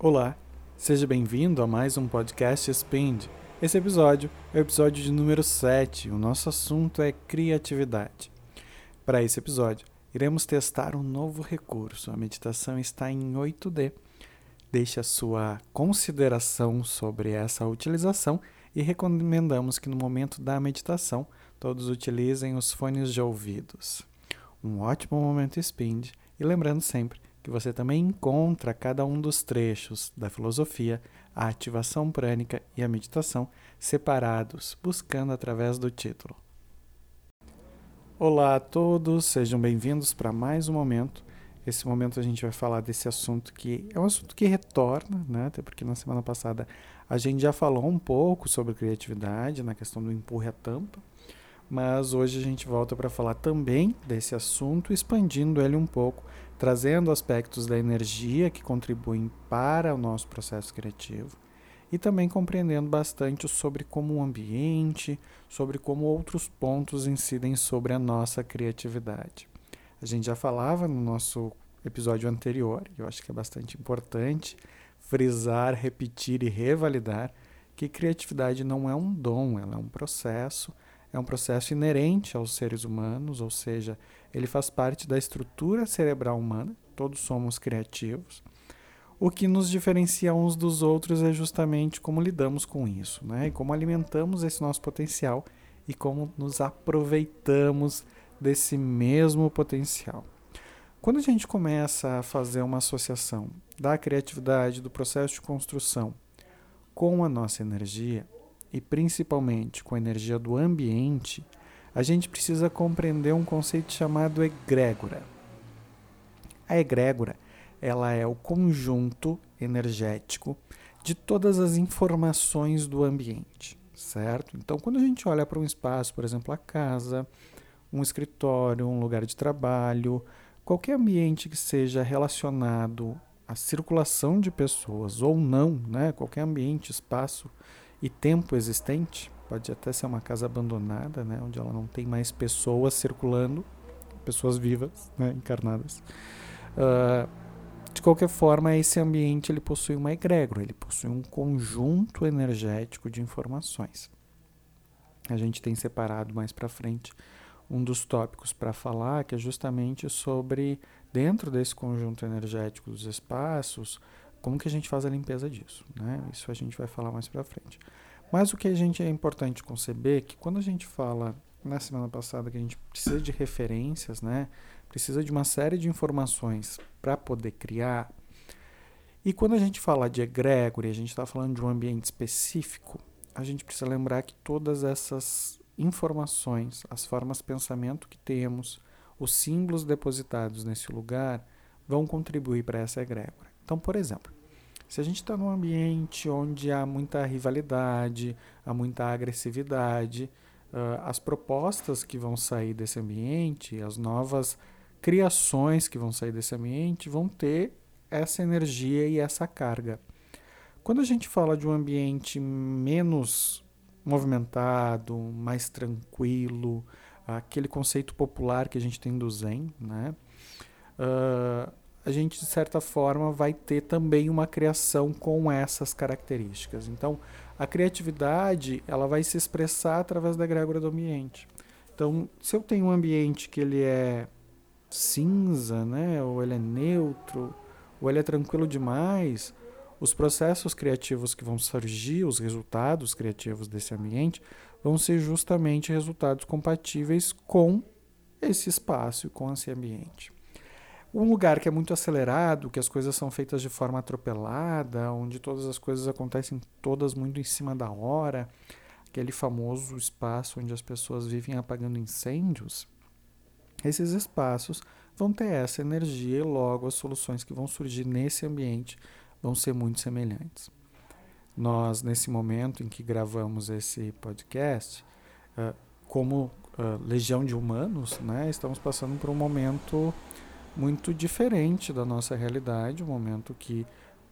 Olá, seja bem-vindo a mais um podcast Spend. Esse episódio é o episódio de número 7. O nosso assunto é criatividade. Para esse episódio, iremos testar um novo recurso. A meditação está em 8D. Deixe a sua consideração sobre essa utilização e recomendamos que no momento da meditação todos utilizem os fones de ouvidos. Um ótimo momento Spend e lembrando sempre que você também encontra cada um dos trechos da filosofia, a ativação prânica e a meditação separados, buscando através do título. Olá a todos, sejam bem-vindos para mais um momento. Esse momento a gente vai falar desse assunto que é um assunto que retorna, né? até porque na semana passada a gente já falou um pouco sobre criatividade, na questão do empurre a tampa, mas hoje a gente volta para falar também desse assunto, expandindo ele um pouco trazendo aspectos da energia que contribuem para o nosso processo criativo e também compreendendo bastante sobre como o ambiente, sobre como outros pontos incidem sobre a nossa criatividade. A gente já falava no nosso episódio anterior, eu acho que é bastante importante frisar, repetir e revalidar que criatividade não é um dom, ela é um processo é um processo inerente aos seres humanos, ou seja, ele faz parte da estrutura cerebral humana, todos somos criativos. O que nos diferencia uns dos outros é justamente como lidamos com isso, né? E como alimentamos esse nosso potencial e como nos aproveitamos desse mesmo potencial. Quando a gente começa a fazer uma associação da criatividade, do processo de construção com a nossa energia, e principalmente com a energia do ambiente, a gente precisa compreender um conceito chamado egrégora. A egrégora, ela é o conjunto energético de todas as informações do ambiente, certo? Então, quando a gente olha para um espaço, por exemplo, a casa, um escritório, um lugar de trabalho, qualquer ambiente que seja relacionado à circulação de pessoas ou não, né? Qualquer ambiente, espaço e tempo existente, pode até ser uma casa abandonada, né, onde ela não tem mais pessoas circulando, pessoas vivas, né, encarnadas. Uh, de qualquer forma, esse ambiente ele possui uma egrégora, ele possui um conjunto energético de informações. A gente tem separado mais para frente um dos tópicos para falar, que é justamente sobre, dentro desse conjunto energético dos espaços, como que a gente faz a limpeza disso? Né? Isso a gente vai falar mais para frente. Mas o que a gente é importante conceber é que quando a gente fala na semana passada que a gente precisa de referências, né? Precisa de uma série de informações para poder criar. E quando a gente fala de egrégora, a gente está falando de um ambiente específico, a gente precisa lembrar que todas essas informações, as formas de pensamento que temos, os símbolos depositados nesse lugar, vão contribuir para essa egrégora. Então, por exemplo, se a gente está num ambiente onde há muita rivalidade, há muita agressividade, uh, as propostas que vão sair desse ambiente, as novas criações que vão sair desse ambiente vão ter essa energia e essa carga. Quando a gente fala de um ambiente menos movimentado, mais tranquilo, aquele conceito popular que a gente tem do Zen, né? Uh, a gente de certa forma vai ter também uma criação com essas características. Então, a criatividade ela vai se expressar através da egrégora do ambiente. Então, se eu tenho um ambiente que ele é cinza, né, ou ele é neutro, ou ele é tranquilo demais, os processos criativos que vão surgir, os resultados criativos desse ambiente, vão ser justamente resultados compatíveis com esse espaço, com esse ambiente. Um lugar que é muito acelerado, que as coisas são feitas de forma atropelada, onde todas as coisas acontecem todas muito em cima da hora, aquele famoso espaço onde as pessoas vivem apagando incêndios, esses espaços vão ter essa energia e logo as soluções que vão surgir nesse ambiente vão ser muito semelhantes. Nós, nesse momento em que gravamos esse podcast, como legião de humanos, né, estamos passando por um momento muito diferente da nossa realidade, um momento que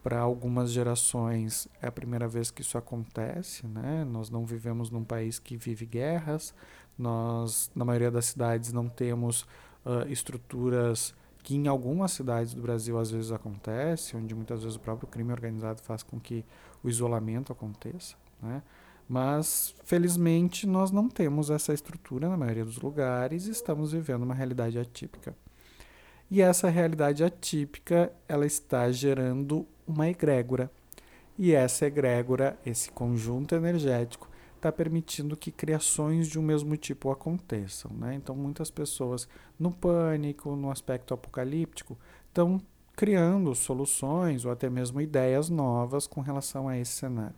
para algumas gerações é a primeira vez que isso acontece, né? Nós não vivemos num país que vive guerras, nós na maioria das cidades não temos uh, estruturas que em algumas cidades do Brasil às vezes acontece, onde muitas vezes o próprio crime organizado faz com que o isolamento aconteça, né? Mas, felizmente, nós não temos essa estrutura na maioria dos lugares e estamos vivendo uma realidade atípica. E essa realidade atípica, ela está gerando uma egrégora. E essa egrégora, esse conjunto energético, está permitindo que criações de um mesmo tipo aconteçam. Né? Então, muitas pessoas, no pânico, no aspecto apocalíptico, estão criando soluções ou até mesmo ideias novas com relação a esse cenário.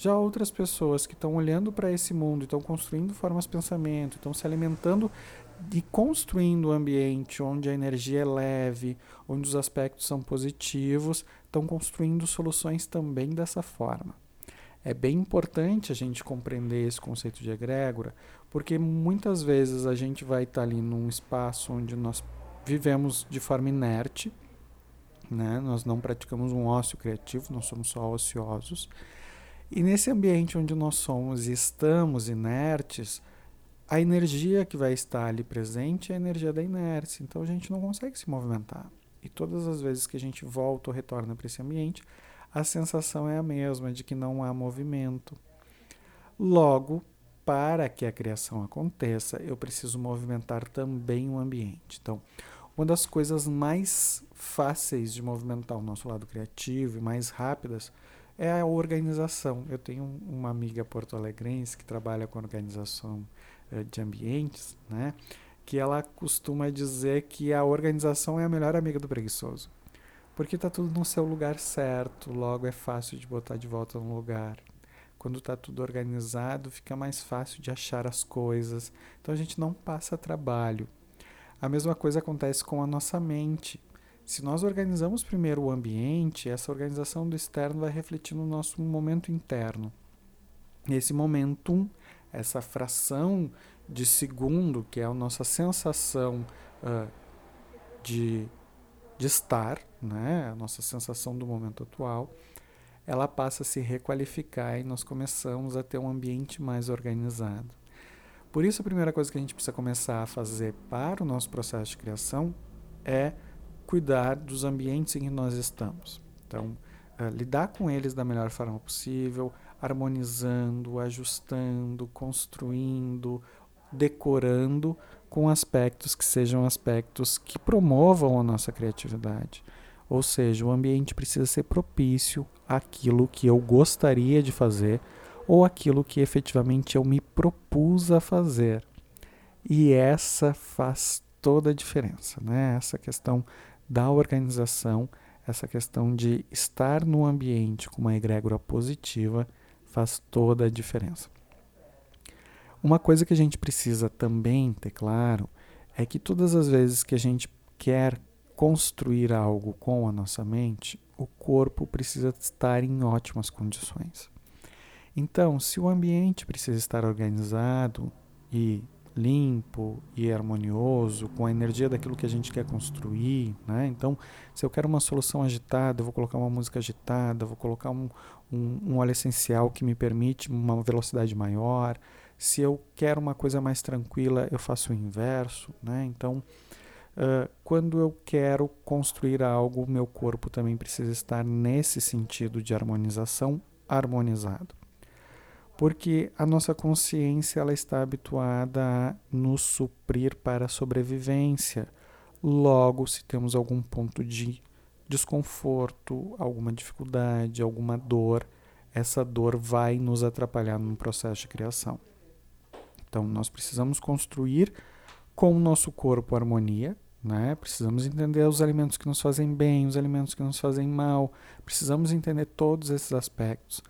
Já outras pessoas que estão olhando para esse mundo, estão construindo formas de pensamento, estão se alimentando e construindo um ambiente onde a energia é leve, onde os aspectos são positivos, estão construindo soluções também dessa forma. É bem importante a gente compreender esse conceito de egrégora, porque muitas vezes a gente vai estar tá ali num espaço onde nós vivemos de forma inerte, né? nós não praticamos um ócio criativo, nós somos só ociosos e nesse ambiente onde nós somos e estamos inertes, a energia que vai estar ali presente é a energia da inércia. Então a gente não consegue se movimentar. E todas as vezes que a gente volta ou retorna para esse ambiente, a sensação é a mesma de que não há movimento. Logo, para que a criação aconteça, eu preciso movimentar também o ambiente. Então, uma das coisas mais fáceis de movimentar o nosso lado criativo e mais rápidas é a organização. Eu tenho uma amiga porto-alegrense que trabalha com organização uh, de ambientes, né? Que ela costuma dizer que a organização é a melhor amiga do preguiçoso. Porque está tudo no seu lugar certo, logo é fácil de botar de volta no lugar. Quando está tudo organizado, fica mais fácil de achar as coisas. Então a gente não passa trabalho. A mesma coisa acontece com a nossa mente. Se nós organizamos primeiro o ambiente, essa organização do externo vai refletir no nosso momento interno. Esse momentum, essa fração de segundo, que é a nossa sensação uh, de, de estar, né? a nossa sensação do momento atual, ela passa a se requalificar e nós começamos a ter um ambiente mais organizado. Por isso, a primeira coisa que a gente precisa começar a fazer para o nosso processo de criação é cuidar dos ambientes em que nós estamos. Então, uh, lidar com eles da melhor forma possível, harmonizando, ajustando, construindo, decorando com aspectos que sejam aspectos que promovam a nossa criatividade. Ou seja, o ambiente precisa ser propício àquilo que eu gostaria de fazer ou aquilo que efetivamente eu me propus a fazer. E essa faz toda a diferença, né? Essa questão da organização, essa questão de estar no ambiente com uma egrégora positiva faz toda a diferença. Uma coisa que a gente precisa também ter claro é que todas as vezes que a gente quer construir algo com a nossa mente, o corpo precisa estar em ótimas condições. Então, se o ambiente precisa estar organizado e limpo e harmonioso, com a energia daquilo que a gente quer construir. Né? Então, se eu quero uma solução agitada, eu vou colocar uma música agitada, vou colocar um, um, um óleo essencial que me permite uma velocidade maior. Se eu quero uma coisa mais tranquila, eu faço o inverso. Né? Então, uh, quando eu quero construir algo, meu corpo também precisa estar nesse sentido de harmonização harmonizado porque a nossa consciência ela está habituada a nos suprir para a sobrevivência. Logo, se temos algum ponto de desconforto, alguma dificuldade, alguma dor, essa dor vai nos atrapalhar no processo de criação. Então, nós precisamos construir com o nosso corpo harmonia, né? Precisamos entender os alimentos que nos fazem bem, os alimentos que nos fazem mal. Precisamos entender todos esses aspectos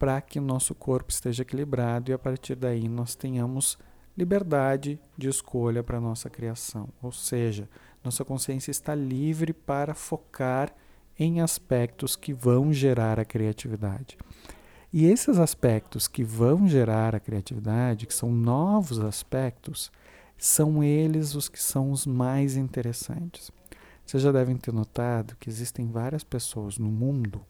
para que o nosso corpo esteja equilibrado e a partir daí nós tenhamos liberdade de escolha para a nossa criação. Ou seja, nossa consciência está livre para focar em aspectos que vão gerar a criatividade. E esses aspectos que vão gerar a criatividade, que são novos aspectos, são eles os que são os mais interessantes. Vocês já devem ter notado que existem várias pessoas no mundo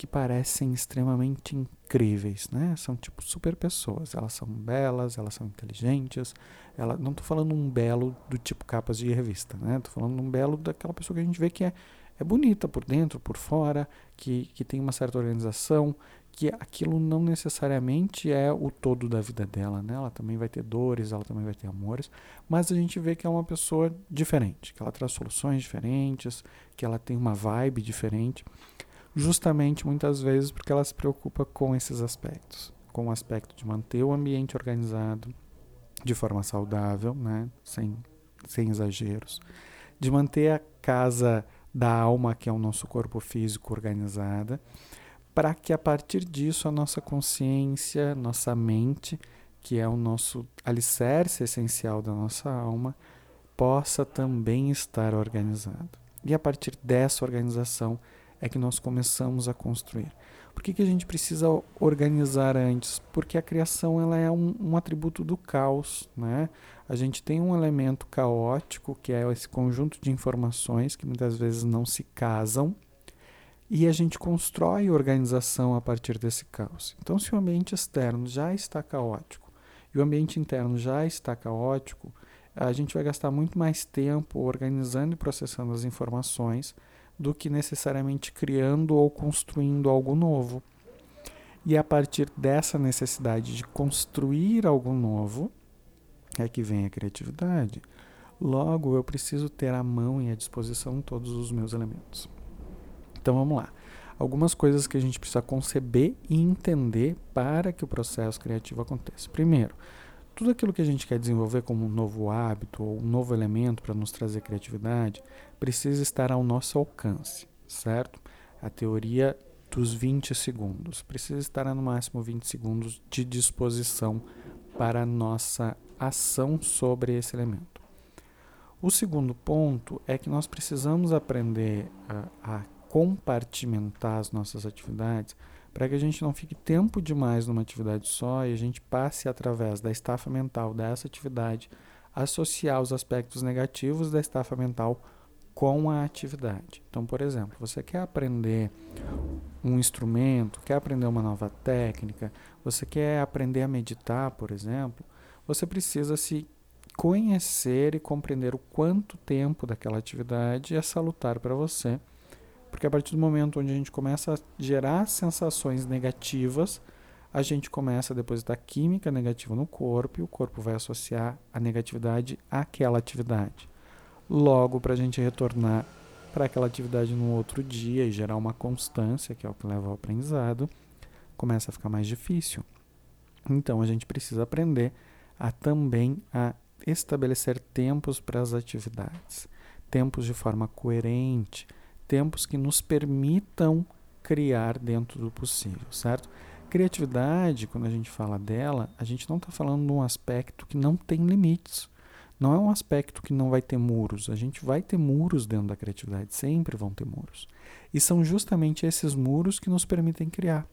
que parecem extremamente incríveis, né? São tipo super pessoas. Elas são belas, elas são inteligentes. Ela, não estou falando um belo do tipo capas de revista, né? Estou falando um belo daquela pessoa que a gente vê que é, é bonita por dentro, por fora, que, que tem uma certa organização, que aquilo não necessariamente é o todo da vida dela, né? Ela também vai ter dores, ela também vai ter amores, mas a gente vê que é uma pessoa diferente, que ela traz soluções diferentes, que ela tem uma vibe diferente, justamente muitas vezes porque ela se preocupa com esses aspectos, com o aspecto de manter o ambiente organizado de forma saudável, né? Sem sem exageros, de manter a casa da alma, que é o nosso corpo físico, organizada para que a partir disso a nossa consciência, nossa mente, que é o nosso alicerce essencial da nossa alma, possa também estar organizada. E a partir dessa organização é que nós começamos a construir. Por que, que a gente precisa organizar antes? Porque a criação ela é um, um atributo do caos. Né? A gente tem um elemento caótico, que é esse conjunto de informações que muitas vezes não se casam, e a gente constrói organização a partir desse caos. Então, se o ambiente externo já está caótico e o ambiente interno já está caótico, a gente vai gastar muito mais tempo organizando e processando as informações do que necessariamente criando ou construindo algo novo. E a partir dessa necessidade de construir algo novo é que vem a criatividade. Logo, eu preciso ter à mão e à disposição todos os meus elementos. Então vamos lá. Algumas coisas que a gente precisa conceber e entender para que o processo criativo aconteça. Primeiro, tudo aquilo que a gente quer desenvolver como um novo hábito ou um novo elemento para nos trazer criatividade precisa estar ao nosso alcance, certo? A teoria dos 20 segundos. Precisa estar no máximo 20 segundos de disposição para a nossa ação sobre esse elemento. O segundo ponto é que nós precisamos aprender a, a compartimentar as nossas atividades para que a gente não fique tempo demais numa atividade só e a gente passe através da estafa mental dessa atividade associar os aspectos negativos da estafa mental com a atividade. Então, por exemplo, você quer aprender um instrumento, quer aprender uma nova técnica, você quer aprender a meditar, por exemplo, você precisa se conhecer e compreender o quanto tempo daquela atividade é salutar para você porque a partir do momento onde a gente começa a gerar sensações negativas, a gente começa a depositar química negativa no corpo e o corpo vai associar a negatividade àquela atividade. Logo, para a gente retornar para aquela atividade no outro dia e gerar uma constância, que é o que leva ao aprendizado, começa a ficar mais difícil. Então, a gente precisa aprender a também a estabelecer tempos para as atividades, tempos de forma coerente, tempos que nos permitam criar dentro do possível, certo? Criatividade, quando a gente fala dela, a gente não está falando de um aspecto que não tem limites. Não é um aspecto que não vai ter muros. A gente vai ter muros dentro da criatividade, sempre vão ter muros. E são justamente esses muros que nos permitem criar.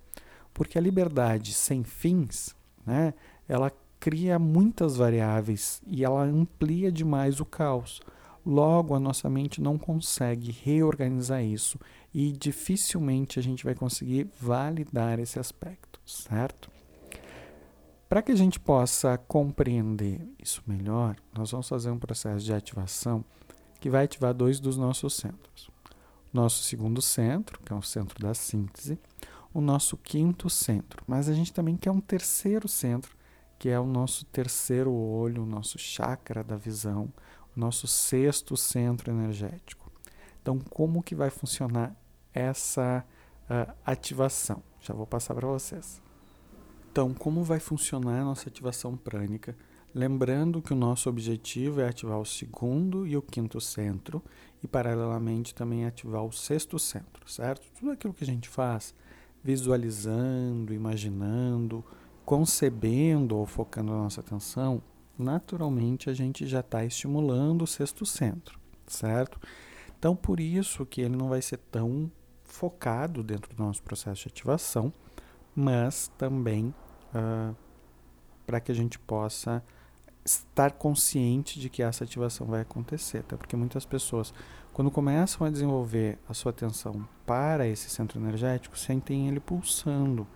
Porque a liberdade sem fins, né, ela cria muitas variáveis e ela amplia demais o caos. Logo, a nossa mente não consegue reorganizar isso e dificilmente a gente vai conseguir validar esse aspecto, certo? Para que a gente possa compreender isso melhor, nós vamos fazer um processo de ativação que vai ativar dois dos nossos centros. Nosso segundo centro, que é o centro da síntese, o nosso quinto centro. Mas a gente também quer um terceiro centro, que é o nosso terceiro olho, o nosso chakra da visão, nosso sexto centro energético. Então, como que vai funcionar essa uh, ativação? Já vou passar para vocês. Então, como vai funcionar a nossa ativação prânica? Lembrando que o nosso objetivo é ativar o segundo e o quinto centro e, paralelamente, também ativar o sexto centro, certo? Tudo aquilo que a gente faz visualizando, imaginando, concebendo ou focando a nossa atenção naturalmente a gente já está estimulando o sexto centro, certo? Então, por isso que ele não vai ser tão focado dentro do nosso processo de ativação, mas também uh, para que a gente possa estar consciente de que essa ativação vai acontecer, até porque muitas pessoas, Quando começam a desenvolver a sua atenção para esse centro energético, sentem ele pulsando.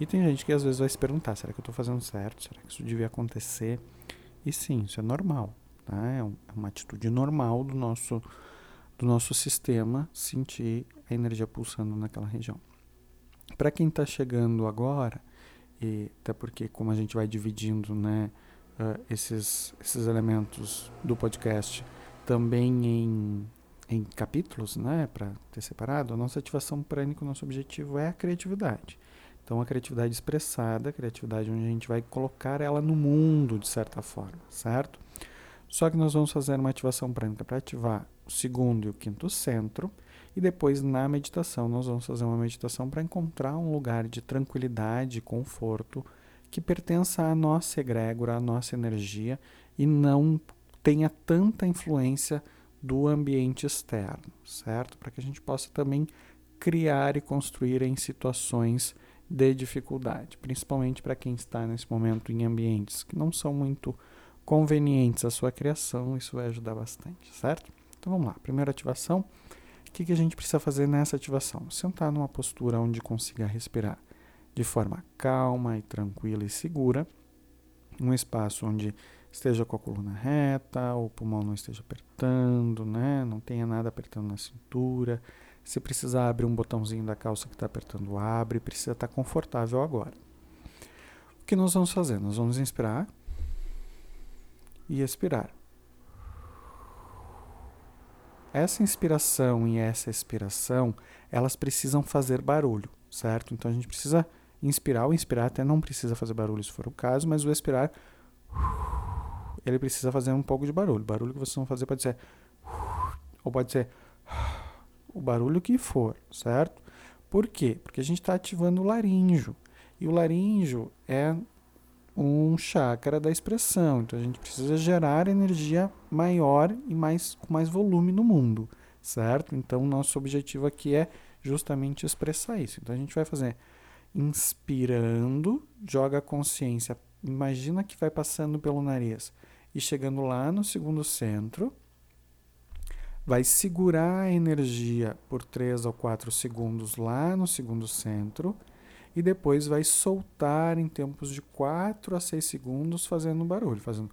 E tem gente que às vezes vai se perguntar: será que eu estou fazendo certo? Será que isso devia acontecer? E sim, isso é normal. Tá? É, é uma atitude normal do nosso, do nosso sistema sentir a energia pulsando naquela região. Para quem está chegando agora, e até porque como a gente vai dividindo né, uh, esses, esses elementos do podcast também em, em capítulos, né, para ter separado, a nossa ativação prânica, o nosso objetivo é a criatividade. Então, a criatividade expressada, a criatividade onde a gente vai colocar ela no mundo, de certa forma, certo? Só que nós vamos fazer uma ativação prânica para ativar o segundo e o quinto centro, e depois, na meditação, nós vamos fazer uma meditação para encontrar um lugar de tranquilidade e conforto que pertença à nossa egrégora, à nossa energia e não tenha tanta influência do ambiente externo, certo? Para que a gente possa também criar e construir em situações de dificuldade, principalmente para quem está nesse momento em ambientes que não são muito convenientes à sua criação, isso vai ajudar bastante, certo? Então vamos lá, primeira ativação o que, que a gente precisa fazer nessa ativação? Sentar numa postura onde consiga respirar de forma calma e tranquila e segura, um espaço onde esteja com a coluna reta, o pulmão não esteja apertando, né? não tenha nada apertando na cintura. Se precisar abrir um botãozinho da calça que está apertando, abre, precisa estar tá confortável agora. O que nós vamos fazer? Nós vamos inspirar e expirar. Essa inspiração e essa expiração, elas precisam fazer barulho, certo? Então a gente precisa inspirar, o inspirar até não precisa fazer barulho se for o caso, mas o expirar ele precisa fazer um pouco de barulho. Barulho que vocês vão fazer pode ser ou pode ser o barulho que for, certo? Por quê? Porque a gente está ativando o laríngeo. E o laríngeo é um chakra da expressão. Então a gente precisa gerar energia maior e mais com mais volume no mundo, certo? Então nosso objetivo aqui é justamente expressar isso. Então a gente vai fazer inspirando, joga a consciência, imagina que vai passando pelo nariz e chegando lá no segundo centro, vai segurar a energia por 3 ou 4 segundos lá no segundo centro e depois vai soltar em tempos de 4 a 6 segundos fazendo barulho, fazendo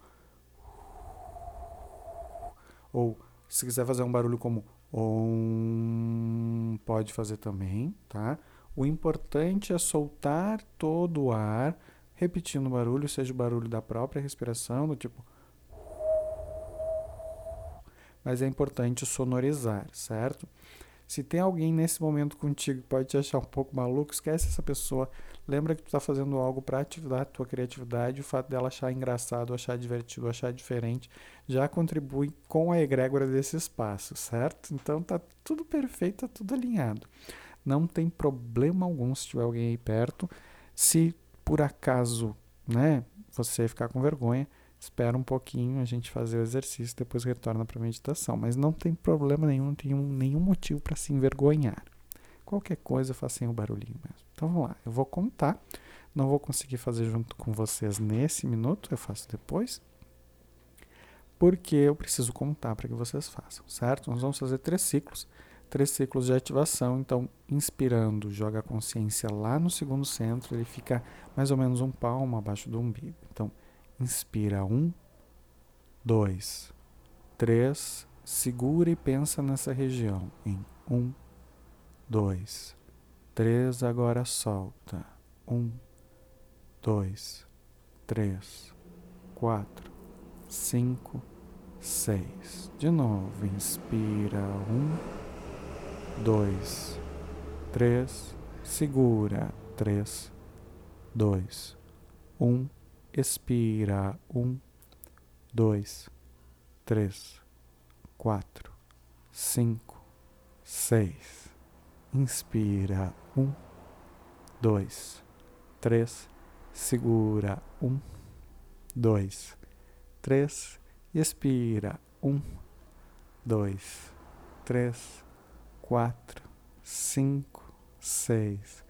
ou se quiser fazer um barulho como om, pode fazer também, tá? O importante é soltar todo o ar, repetindo o barulho, seja o barulho da própria respiração, do tipo mas é importante sonorizar, certo? Se tem alguém nesse momento contigo que pode te achar um pouco maluco, esquece essa pessoa. Lembra que tu está fazendo algo para ativar a tua criatividade. O fato dela achar engraçado, achar divertido, achar diferente, já contribui com a egrégora desse espaço, certo? Então tá tudo perfeito, tá tudo alinhado. Não tem problema algum se tiver alguém aí perto. Se por acaso, né, você ficar com vergonha, espera um pouquinho a gente fazer o exercício, depois retorna para a meditação. Mas não tem problema nenhum, não tem nenhum motivo para se envergonhar. Qualquer coisa faz sem o barulhinho mesmo. Então vamos lá, eu vou contar. Não vou conseguir fazer junto com vocês nesse minuto, eu faço depois. Porque eu preciso contar para que vocês façam, certo? Nós vamos fazer três ciclos, três ciclos de ativação. Então, inspirando, joga a consciência lá no segundo centro, ele fica mais ou menos um palmo abaixo do umbigo. Então, Inspira um, dois, três. Segura e pensa nessa região. Em um, dois, três. Agora solta. Um, dois, três, quatro, cinco, seis. De novo, inspira um, dois, três. Segura três, dois, um expira. Um, dois, três, quatro, cinco, seis. Inspira. Um, dois, três. Segura. Um, dois, três. Expira. Um, dois, três, quatro, cinco, seis.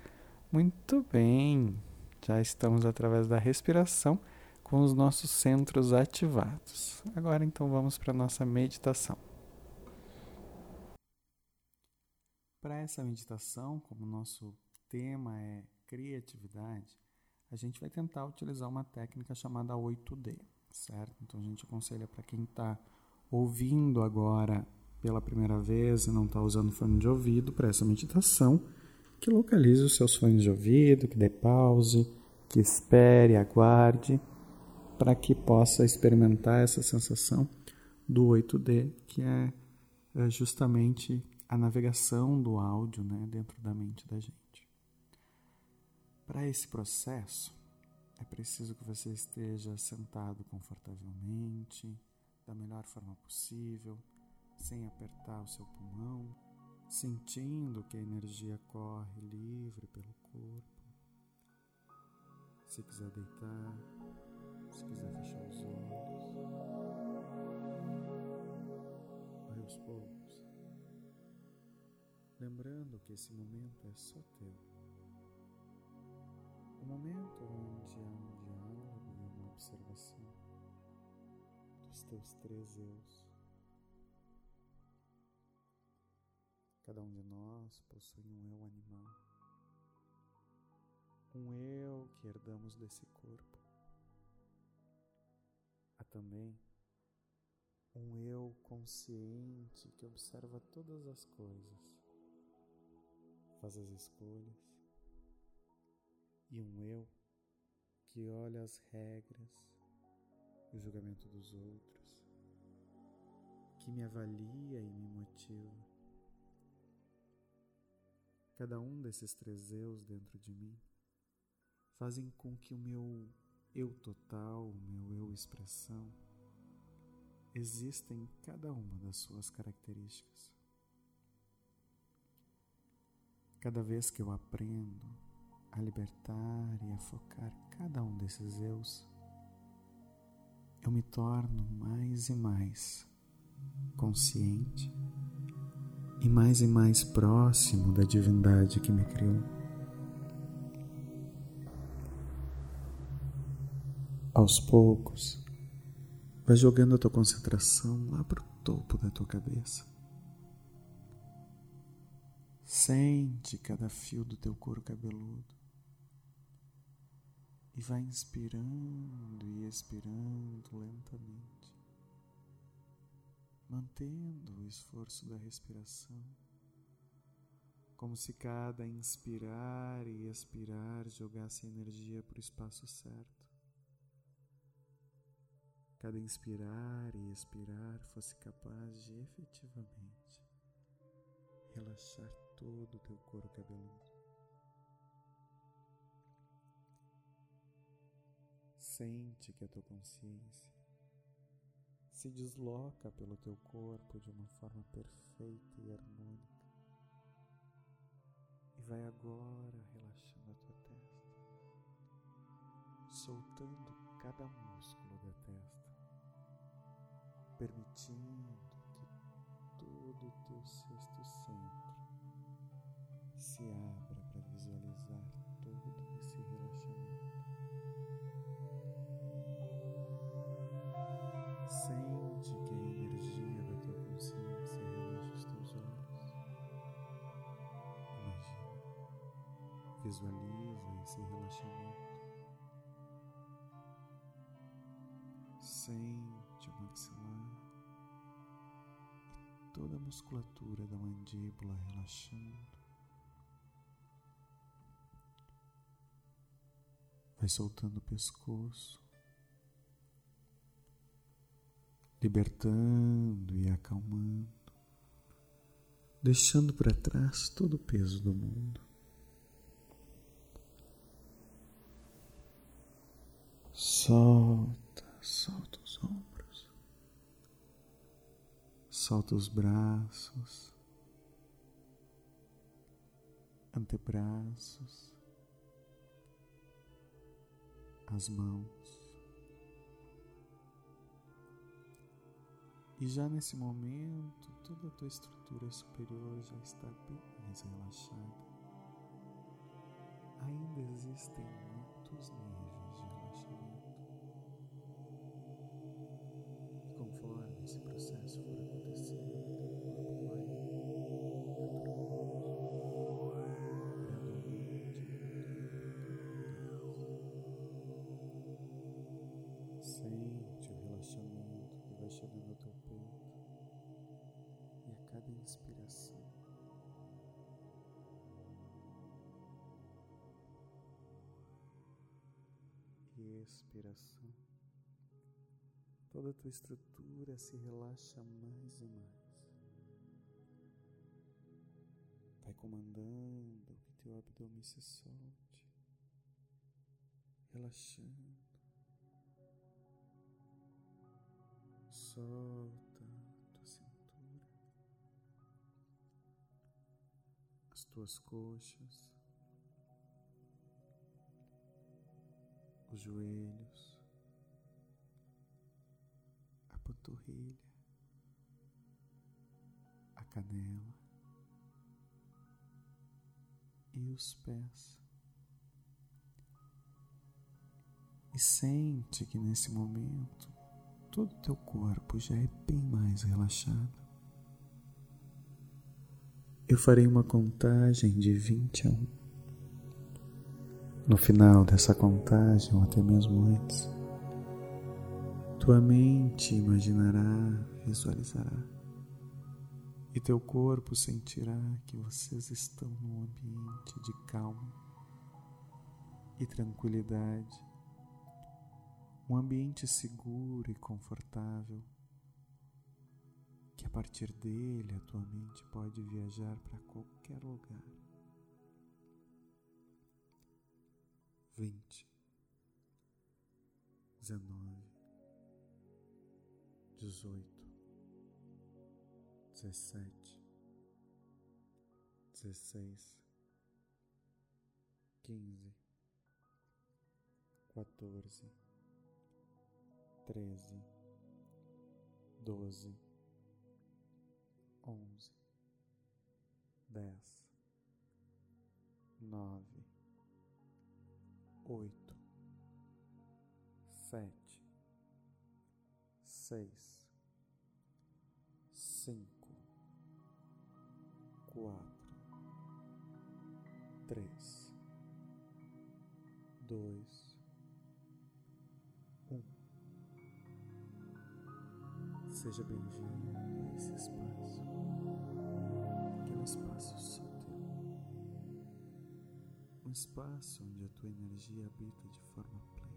Muito bem. Já estamos através da respiração com os nossos centros ativados. Agora então vamos para a nossa meditação. Para essa meditação, como nosso tema é criatividade, a gente vai tentar utilizar uma técnica chamada 8D, certo? Então a gente aconselha para quem está ouvindo agora pela primeira vez e não está usando fone de ouvido para essa meditação, que localize os seus fones de ouvido, que dê pause, que espere, aguarde, para que possa experimentar essa sensação do 8D, que é, é justamente a navegação do áudio né, dentro da mente da gente. Para esse processo, é preciso que você esteja sentado confortavelmente, da melhor forma possível, sem apertar o seu pulmão, sentindo que a energia corre livre pelo corpo. Se quiser deitar, se quiser fechar os olhos, vai aos poucos. Lembrando que esse momento é só teu. Um momento onde há um diálogo e uma observação dos teus três eus. Cada um de nós possui um eu animal, um eu que herdamos desse corpo. Há também um eu consciente que observa todas as coisas faz as escolhas, e um eu que olha as regras, o julgamento dos outros, que me avalia e me motiva. Cada um desses três eus dentro de mim fazem com que o meu eu total, o meu eu expressão, exista em cada uma das suas características. Cada vez que eu aprendo a libertar e a focar cada um desses eus, eu me torno mais e mais consciente e mais e mais próximo da divindade que me criou. Aos poucos, vai jogando a tua concentração lá para o topo da tua cabeça Sente cada fio do teu couro cabeludo e vai inspirando e expirando lentamente, mantendo o esforço da respiração, como se cada inspirar e expirar jogasse energia para o espaço certo. Cada inspirar e expirar fosse capaz de efetivamente relaxar todo o teu couro cabeludo. Sente que a tua consciência se desloca pelo teu corpo de uma forma perfeita e harmônica. E vai agora relaxando a tua testa, soltando cada músculo da testa, permitindo que todo o teu sexto centro se abra musculatura da mandíbula relaxando. Vai soltando o pescoço, libertando e acalmando, deixando para trás todo o peso do mundo. Solta, solta os ombros, solta os braços, antebraços as mãos. E já nesse momento, toda a tua estrutura superior já está bem mais relaxada. Ainda existem muitos níveis de relaxamento. E conforme esse processo for respiração, toda a tua estrutura se relaxa mais e mais. Vai comandando que teu abdômen se solte, relaxando. Solta tua cintura, as tuas coxas. Os joelhos, a panturrilha, a canela e os pés. E sente que nesse momento todo o teu corpo já é bem mais relaxado. Eu farei uma contagem de 20 a 1. No final dessa contagem, ou até mesmo antes, tua mente imaginará, visualizará, e teu corpo sentirá que vocês estão num ambiente de calma e tranquilidade, um ambiente seguro e confortável, que a partir dele a tua mente pode viajar para qualquer lugar. Vinte, dezenove, dezoito, dezessete, dezesseis, quinze, quatorze, treze, doze, onze, dez, nove oito, sete, seis, cinco, quatro, três, dois, um. Seja bem-vindo espaço onde a tua energia habita de forma plena.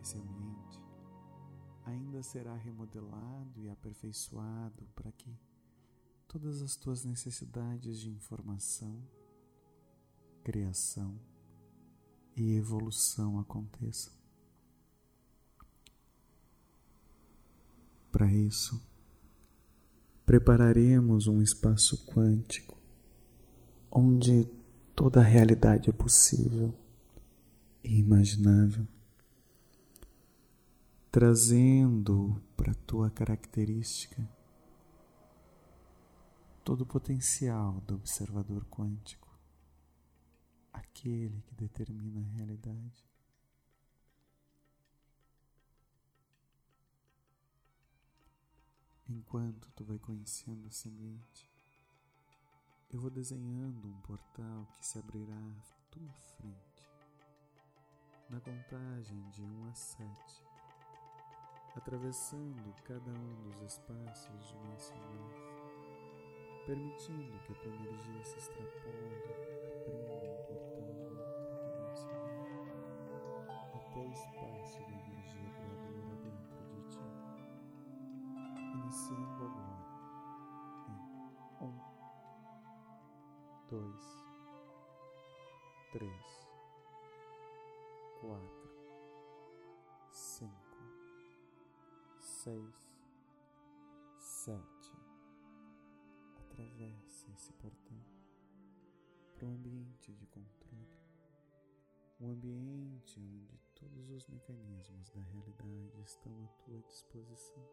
Esse ambiente ainda será remodelado e aperfeiçoado para que todas as tuas necessidades de informação, criação e evolução aconteçam. Para isso, prepararemos um espaço quântico onde toda a realidade é possível e imaginável, trazendo para a tua característica todo o potencial do observador quântico, aquele que determina a realidade. Enquanto tu vai conhecendo esse ambiente, eu vou desenhando um portal que se abrirá à tua frente. Na contagem de 1 a 7, atravessando cada um dos espaços de em mais, permitindo que a tua energia se extrapole, abrindo um portal mais até o espaço da energia criadora dentro de ti, iniciando agora dois, três, quatro, cinco, seis, sete. Atravesse esse portão para um ambiente de controle, um ambiente onde todos os mecanismos da realidade estão à tua disposição.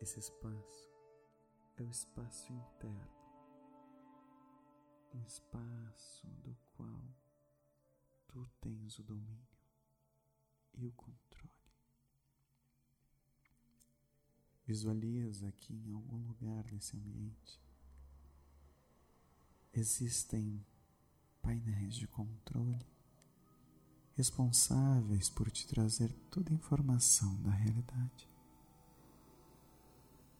Esse espaço é o espaço interno um espaço do qual tu tens o domínio e o controle. Visualiza que em algum lugar desse ambiente existem painéis de controle responsáveis por te trazer toda a informação da realidade.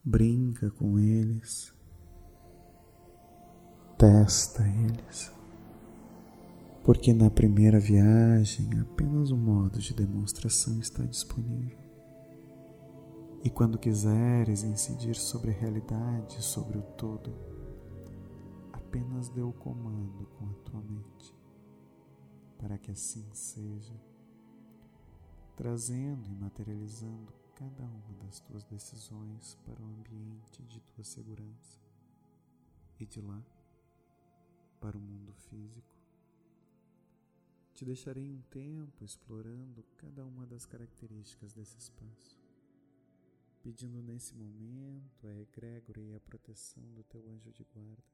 Brinca com eles testa eles, porque na primeira viagem apenas um modo de demonstração está disponível. E quando quiseres incidir sobre a realidade, sobre o todo, apenas dê o comando com a tua mente, para que assim seja, trazendo e materializando cada uma das tuas decisões para o ambiente de tua segurança e de lá para o mundo físico. Te deixarei um tempo explorando cada uma das características desse espaço pedindo nesse momento a egrégora e a proteção do teu anjo de guarda,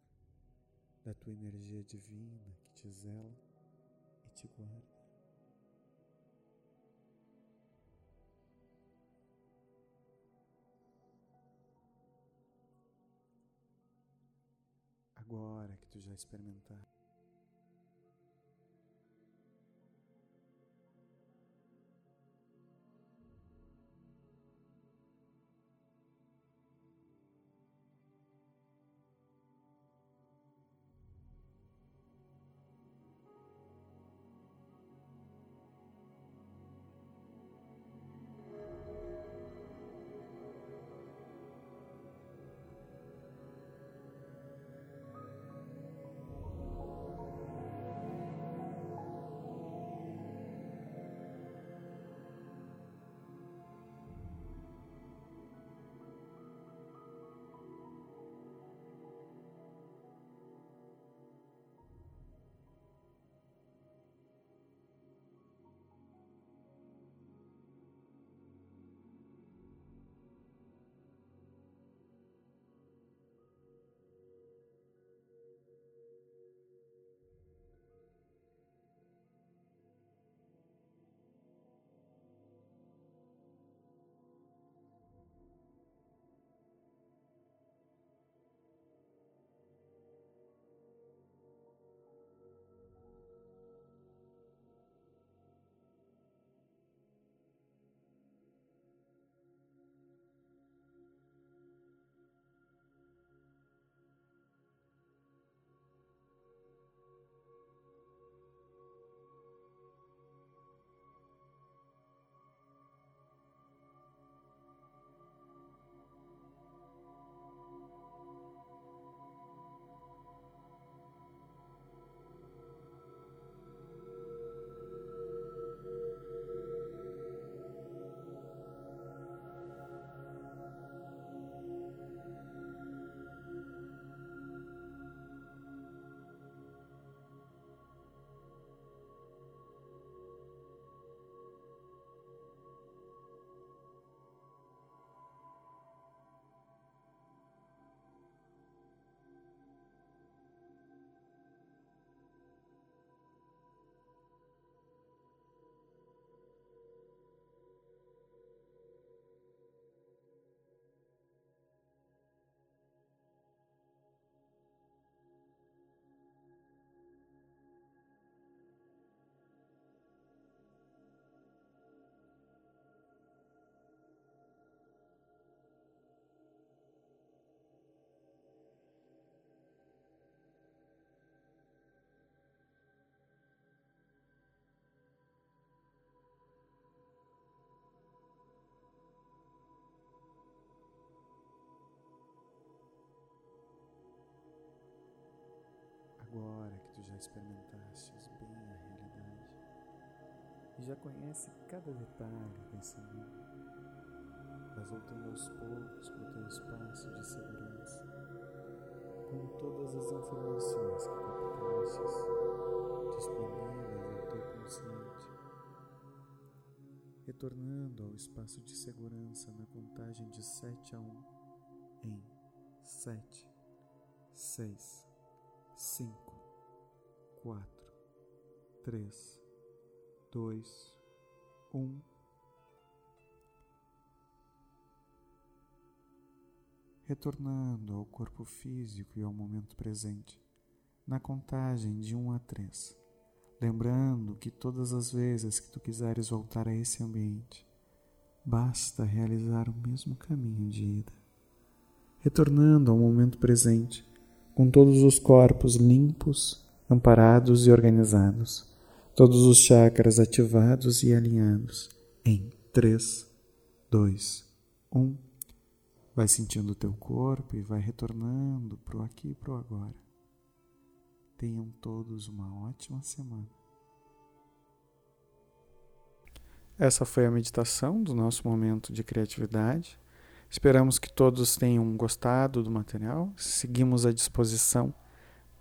da tua energia divina que te zela e te guarda. Agora que tu já experimentaste experimentastes bem a realidade. E já conhece cada detalhe desse mundo, vais voltando aos poucos para o teu espaço de segurança, com todas as informações que captastes disponíveis ao teu consciente, retornando ao espaço de segurança na contagem de 7 a 1 em 7, 6, cinco, quatro, três, dois, um. Retornando ao corpo físico e ao momento presente, na contagem de um a três, lembrando que todas as vezes que tu quiseres voltar a esse ambiente, basta realizar o mesmo caminho de ida. Retornando ao momento presente, com todos os corpos limpos, amparados e organizados, todos os chakras ativados e alinhados em 3, 2, 1. Vai sentindo o teu corpo e vai retornando para o aqui e para o agora. Tenham todos uma ótima semana. Essa foi a meditação do nosso momento de criatividade. Esperamos que todos tenham gostado do material. Seguimos à disposição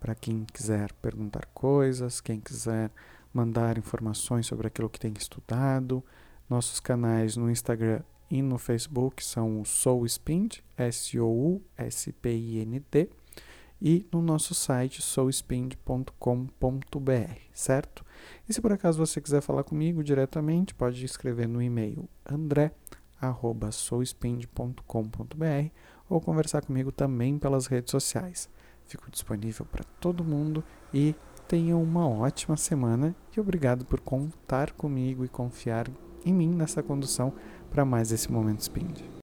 para quem quiser perguntar coisas, quem quiser mandar informações sobre aquilo que tem estudado. Nossos canais no Instagram e no Facebook são o SouSpind, S-O-U-S-P-I-N-D, e no nosso site souspind.com.br, certo? E se por acaso você quiser falar comigo diretamente, pode escrever no e-mail andré@souspind.com.br ou conversar comigo também pelas redes sociais. Fico disponível para todo mundo e tenham uma ótima semana e obrigado por contar comigo e confiar em mim nessa condução para mais esse momento Spind.